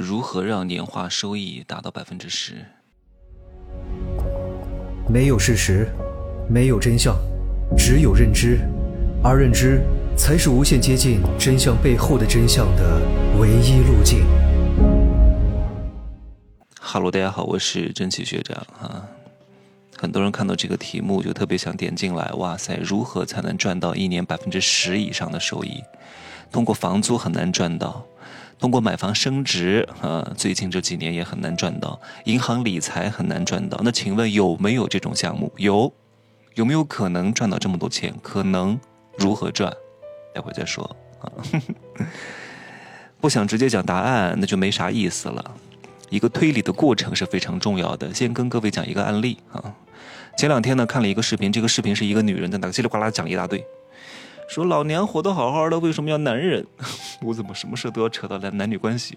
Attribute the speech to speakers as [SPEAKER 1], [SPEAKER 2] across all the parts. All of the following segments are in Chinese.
[SPEAKER 1] 如何让年化收益达到百分之十？
[SPEAKER 2] 没有事实，没有真相，只有认知，而认知才是无限接近真相背后的真相的唯一路径。
[SPEAKER 1] 哈喽，大家好，我是真奇学长啊。很多人看到这个题目就特别想点进来，哇塞，如何才能赚到一年百分之十以上的收益？通过房租很难赚到，通过买房升值啊，最近这几年也很难赚到，银行理财很难赚到。那请问有没有这种项目？有，有没有可能赚到这么多钱？可能，如何赚？待会再说啊。不想直接讲答案，那就没啥意思了。一个推理的过程是非常重要的。先跟各位讲一个案例啊。前两天呢看了一个视频，这个视频是一个女人在那叽里呱啦讲一大堆，说老娘活得好好的，为什么要男人？我怎么什么事都要扯到男男女关系？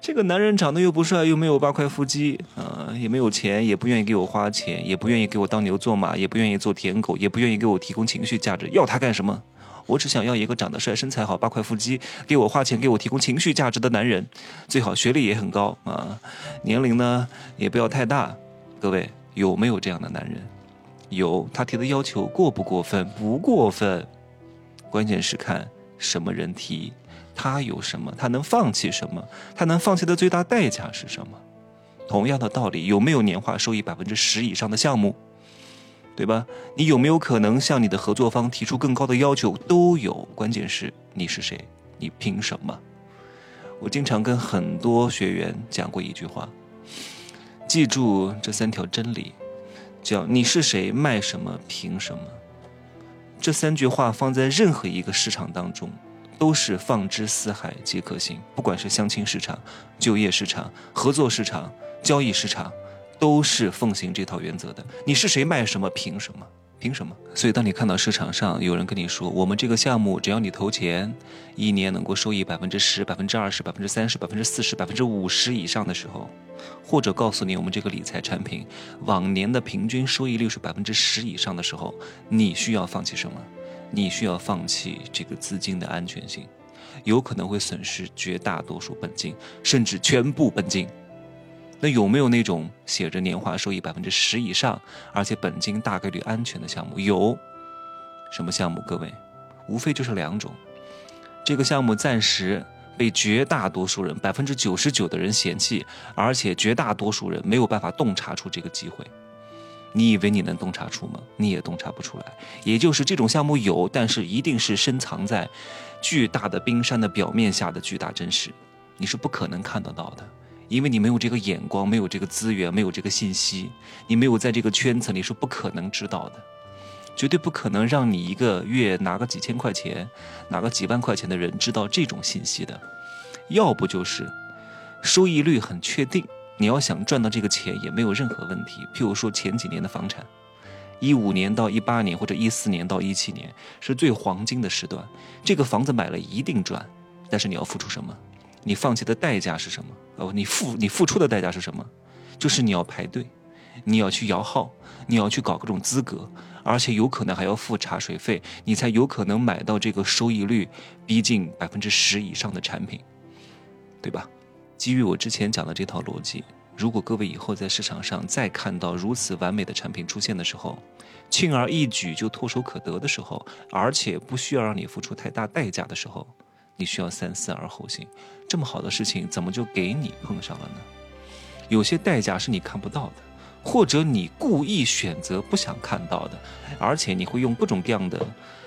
[SPEAKER 1] 这个男人长得又不帅，又没有八块腹肌啊，也没有钱，也不愿意给我花钱，也不愿意给我当牛做马，也不愿意做舔狗，也不愿意给我提供情绪价值，要他干什么？我只想要一个长得帅、身材好、八块腹肌、给我花钱、给我提供情绪价值的男人，最好学历也很高啊，年龄呢也不要太大。各位有没有这样的男人？有，他提的要求过不过分？不过分。关键是看什么人提，他有什么，他能放弃什么，他能放弃的最大代价是什么？同样的道理，有没有年化收益百分之十以上的项目？对吧？你有没有可能向你的合作方提出更高的要求？都有。关键是你是谁？你凭什么？我经常跟很多学员讲过一句话，记住这三条真理，叫你是谁，卖什么，凭什么。这三句话放在任何一个市场当中，都是放之四海皆可行。不管是相亲市场、就业市场、合作市场、交易市场。都是奉行这套原则的。你是谁卖什么？凭什么？凭什么？所以，当你看到市场上有人跟你说，我们这个项目只要你投钱，一年能够收益百分之十、百分之二十、百分之三十、百分之四十、百分之五十以上的时候，或者告诉你我们这个理财产品往年的平均收益率是百分之十以上的时候，你需要放弃什么？你需要放弃这个资金的安全性，有可能会损失绝大多数本金，甚至全部本金。那有没有那种写着年化收益百分之十以上，而且本金大概率安全的项目？有，什么项目？各位，无非就是两种。这个项目暂时被绝大多数人，百分之九十九的人嫌弃，而且绝大多数人没有办法洞察出这个机会。你以为你能洞察出吗？你也洞察不出来。也就是这种项目有，但是一定是深藏在巨大的冰山的表面下的巨大真实，你是不可能看得到的。因为你没有这个眼光，没有这个资源，没有这个信息，你没有在这个圈层里是不可能知道的，绝对不可能让你一个月拿个几千块钱，拿个几万块钱的人知道这种信息的。要不就是收益率很确定，你要想赚到这个钱也没有任何问题。譬如说前几年的房产，一五年到一八年或者一四年到一七年是最黄金的时段，这个房子买了一定赚，但是你要付出什么？你放弃的代价是什么？哦，你付你付出的代价是什么？就是你要排队，你要去摇号，你要去搞各种资格，而且有可能还要付茶水费，你才有可能买到这个收益率逼近百分之十以上的产品，对吧？基于我之前讲的这套逻辑，如果各位以后在市场上再看到如此完美的产品出现的时候，轻而易举就唾手可得的时候，而且不需要让你付出太大代价的时候。你需要三思而后行，这么好的事情怎么就给你碰上了呢？有些代价是你看不到的，或者你故意选择不想看到的，而且你会用各种各样的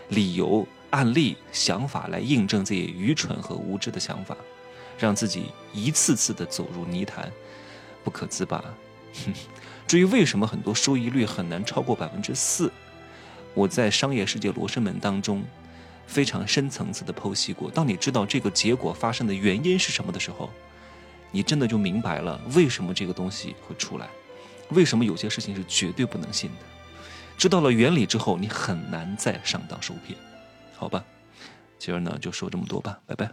[SPEAKER 1] 理由、案例、想法来印证自己愚蠢和无知的想法，让自己一次次的走入泥潭，不可自拔。至于为什么很多收益率很难超过百分之四，我在商业世界罗生门当中。非常深层次的剖析过，当你知道这个结果发生的原因是什么的时候，你真的就明白了为什么这个东西会出来，为什么有些事情是绝对不能信的。知道了原理之后，你很难再上当受骗，好吧？今儿呢就说这么多吧，拜拜。